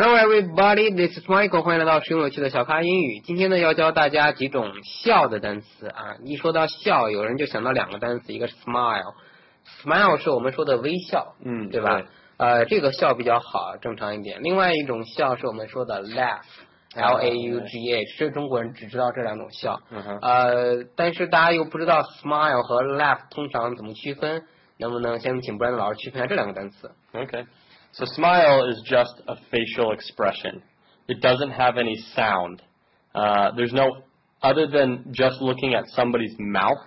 Hello everybody, this is Michael，欢迎来到实用有趣的小咖英语。今天呢要教大家几种笑的单词啊。一说到笑，有人就想到两个单词，一个是 smile，smile 是我们说的微笑，嗯，对吧？呃，这个笑比较好，正常一点。另外一种笑是我们说的 laugh，l a u g h，这中国人只知道这两种笑。嗯。呃，但是大家又不知道 smile 和 laugh 通常怎么区分，能不能先请 Brandon 老师区分一下这两个单词？Okay. So smile is just a facial expression. It doesn't have any sound. Uh, there's no, other than just looking at somebody's mouth,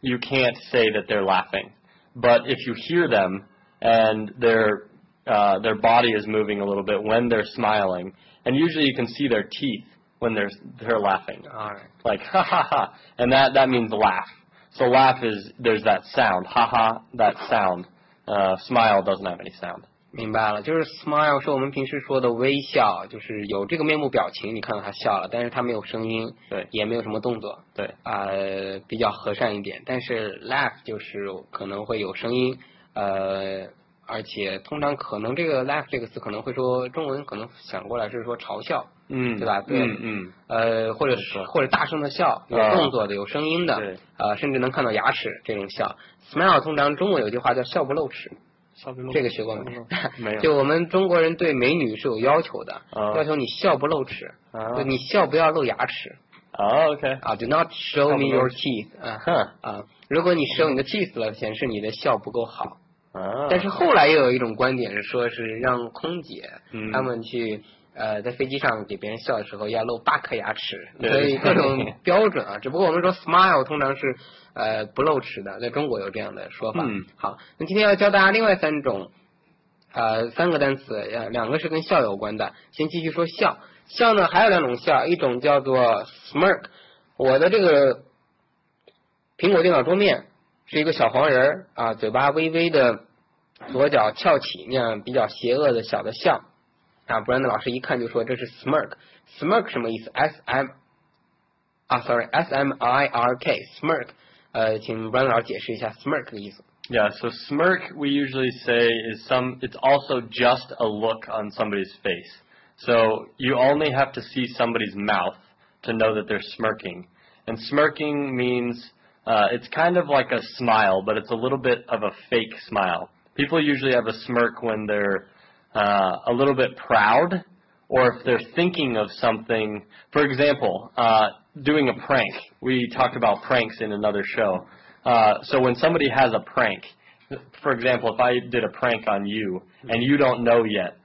you can't say that they're laughing. But if you hear them and their uh, their body is moving a little bit when they're smiling, and usually you can see their teeth when they're they're laughing. All right. Like ha ha ha, and that that means laugh. So laugh is there's that sound, ha ha, that sound. Uh, smile doesn't have any sound. 明白了，就是 smile 是我们平时说的微笑，就是有这个面部表情，你看到他笑了，但是他没有声音，对，也没有什么动作，对，呃，比较和善一点。但是 laugh 就是可能会有声音，呃，而且通常可能这个 laugh 这个词可能会说中文可能想过来是说嘲笑，嗯，对吧？对，嗯嗯，呃，或者是或者大声的笑，有动作的，有声音的，对，呃，甚至能看到牙齿这种笑。smile 通常中文有句话叫笑不露齿。这个学过没？没有。就我们中国人对美女是有要求的，要求你笑不露齿，就你笑不要露牙齿。哦，OK。啊，Do not show me your teeth。啊，啊，如果你 show 你的 teeth 了，显示你的笑不够好。啊。但是后来又有一种观点是说，是让空姐他们去。呃，在飞机上给别人笑的时候要露八颗牙齿，所以各种标准啊。只不过我们说 smile 通常是呃不露齿的，在中国有这样的说法。嗯。好，那今天要教大家另外三种呃三个单词，呃两个是跟笑有关的。先继续说笑，笑呢还有两种笑，一种叫做 smirk。我的这个苹果电脑桌面是一个小黄人啊，嘴巴微微的左脚翘起，那样比较邪恶的小的笑。啊，Brand 老师一看就说这是 smirk，smirk 什么意思？S M 啊，sorry，S M I R K，smirk，呃，请 Brand 老师解释一下 smirk 的意思。Yeah, so smirk we usually say is some. It's also just a look on somebody's face. So you only have to see somebody's mouth to know that they're smirking. And smirking means uh, it's kind of like a smile, but it's a little bit of a fake smile. People usually have a smirk when they're uh, a little bit proud, or if they're thinking of something. For example, uh, doing a prank. We talked about pranks in another show. Uh, so when somebody has a prank, for example, if I did a prank on you and you don't know yet,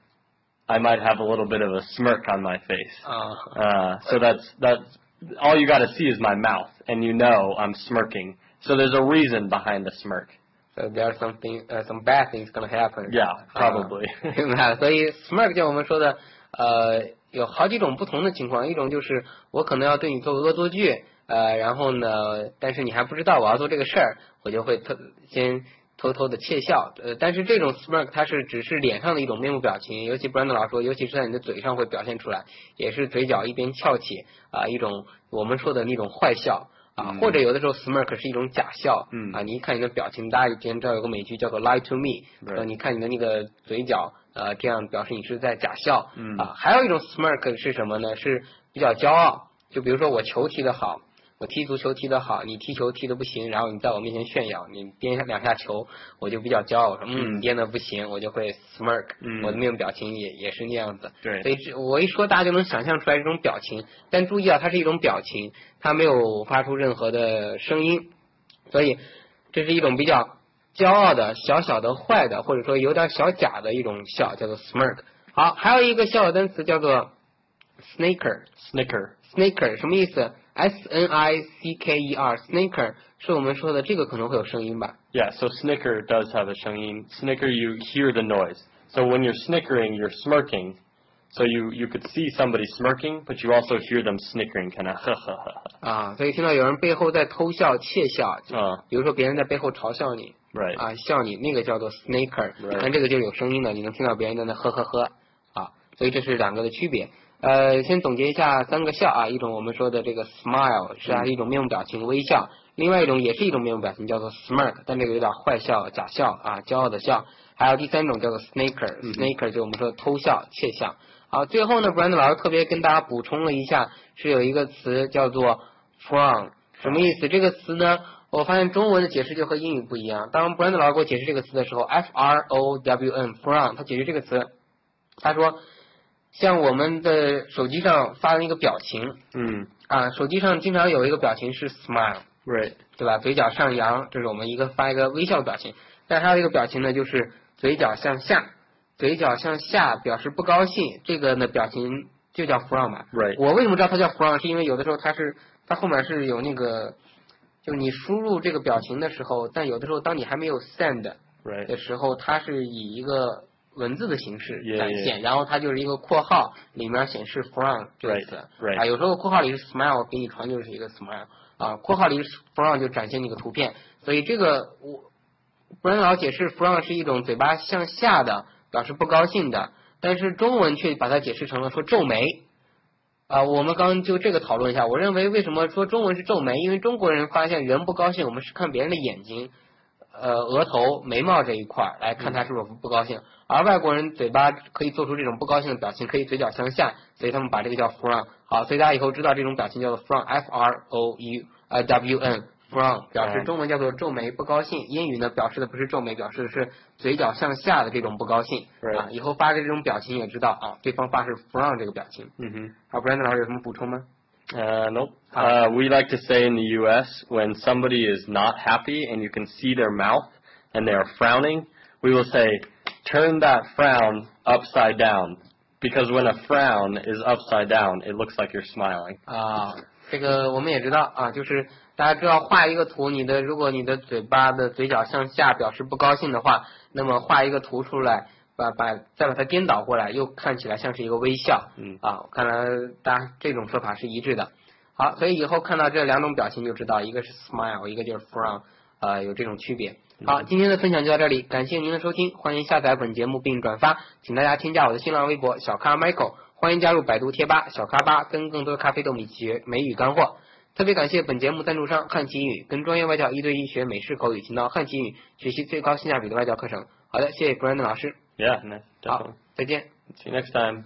I might have a little bit of a smirk on my face. Uh, uh, so that's that's all you got to see is my mouth, and you know I'm smirking. So there's a reason behind the smirk. So there's something, uh, some bad things gonna happen. Yeah, probably. 明白了。所以 smirk 就我们说的，呃，有好几种不同的情况。一种就是我可能要对你做恶作剧，呃，然后呢，但是你还不知道我要做这个事儿，我就会偷先偷偷的窃笑。呃，但是这种 smirk 它是只是脸上的一种面部表情，尤其 Brandon 老说，尤其是在你的嘴上会表现出来，也是嘴角一边翘起啊，一种我们说的那种坏笑。啊，或者有的时候 smirk 是一种假笑，嗯啊，你一看你的表情，大家以前知道有个美剧叫做 Lie to Me，呃，你看你的那个嘴角，呃，这样表示你是在假笑，嗯啊，还有一种 smirk 是什么呢？是比较骄傲，就比如说我球踢得好。我踢足球踢得好，你踢球踢得不行，然后你在我面前炫耀，你颠两下球，我就比较骄傲，说嗯，颠的不行，我就会 smirk，我的面部表情也也是那样子。对，所以这我一说，大家就能想象出来这种表情。但注意啊，它是一种表情，它没有发出任何的声音，所以这是一种比较骄傲的、小小的、坏的，或者说有点小假的一种笑，叫做 smirk。好，还有一个笑的单词叫做 snicker，snicker，snicker 什么意思 ？S N I C K E R snicker 是我们说的这个可能会有声音吧？Yeah, so snicker does have a 声音。Snicker, you hear the noise. So when you're snickering, you're smirking. So you you could see somebody smirking, but you also hear them snickering, kind of 呵呵呵。啊，所以听到有人背后在偷笑、窃笑，啊，比如说别人在背后嘲笑你，right 啊，笑你，那个叫做 snicker，但这个就有声音的，你能听到别人在那呵呵呵啊，所以这是两个的区别。 呃，先总结一下三个笑啊，一种我们说的这个 smile 是啊一种面部表情微笑，另外一种也是一种面部表情叫做 smirk，但这个有点坏笑、假笑啊，骄傲的笑。还有第三种叫做 snicker，snicker 就我们说偷笑、窃笑。好，最后呢，Brand 老师特别跟大家补充了一下，是有一个词叫做 frown，什么意思？这个词呢，我发现中文的解释就和英语不一样。当 Brand 老师给我解释这个词的时候，f r o w n，from，他解释这个词，他说，像我们的手机上发的那个表情，嗯啊，手机上经常有一个表情是 smile，Right. 对吧？嘴角上扬，这是我们一个发一个微笑的表情。但还有一个表情呢，就是嘴角向下，嘴角向下表示不高兴，这个呢表情就叫 frown 吧。Right. 我为什么知道它叫 frown？是因为有的时候它是它后面是有那个，就是你输入这个表情的时候，但有的时候当你还没有 send 的.时候，它是以一个文字的形式展现然后它就是一个括号里面显示 frown 这个词 right. 啊，有时候括号里是 smile 给你传就是一个 smile 啊，括号里是 frown 就展现那个图片，所以这个我不然老解释 frown 是一种嘴巴向下的表示不高兴的，但是中文却把它解释成了说皱眉。啊，我们刚刚就这个讨论一下。我认为为什么说中文是皱眉？因为中国人发现人不高兴，我们是看别人的眼睛，呃，额头、眉毛这一块儿来看他是否不高兴。而外国人嘴巴可以做出这种不高兴的表情，可以嘴角向下，所以他们把这个叫 frown。好，所以大家以后知道这种表情叫做 frown，f r o u 呃 w n。frown 表示中文叫做皱眉不高兴，英语呢表示的不是皱眉，表示的是嘴角向下的这种不高兴。啊，以后发的这种表情也知道啊，对方发是 frown 这个表情。Mm-hmm. 好，Brandon 老师有什么补充吗？Uh, nope. Uh, we like to say in the U.S. when somebody is not happy and you can see their mouth and they are frowning, we will say, turn that frown upside down. Because when a frown is upside down, it looks like you're smiling. 啊，这个我们也知道啊，就是大家知道画一个图，你的如果你的嘴巴的嘴角向下表示不高兴的话，那么画一个图出来， 把把再把它颠倒过来，又看起来像是一个微笑。嗯啊，看来大家这种说法是一致的。好，所以以后看到这两种表情就知道，一个是 smile，一个就是 frown，呃，有这种区别。好，今天的分享就到这里，感谢您的收听，欢迎下载本节目并转发，请大家添加我的新浪微博小咖 Michael，欢迎加入百度贴吧小咖吧，跟更多的咖啡豆米学美语干货。特别感谢本节目赞助商汉奇英语，跟专业外教一对一学美式口语，请到汉奇英语学习最高性价比的外教课程。好的，谢谢 Brandon 老师，Yeah, definitely. Uh, again. See you next time.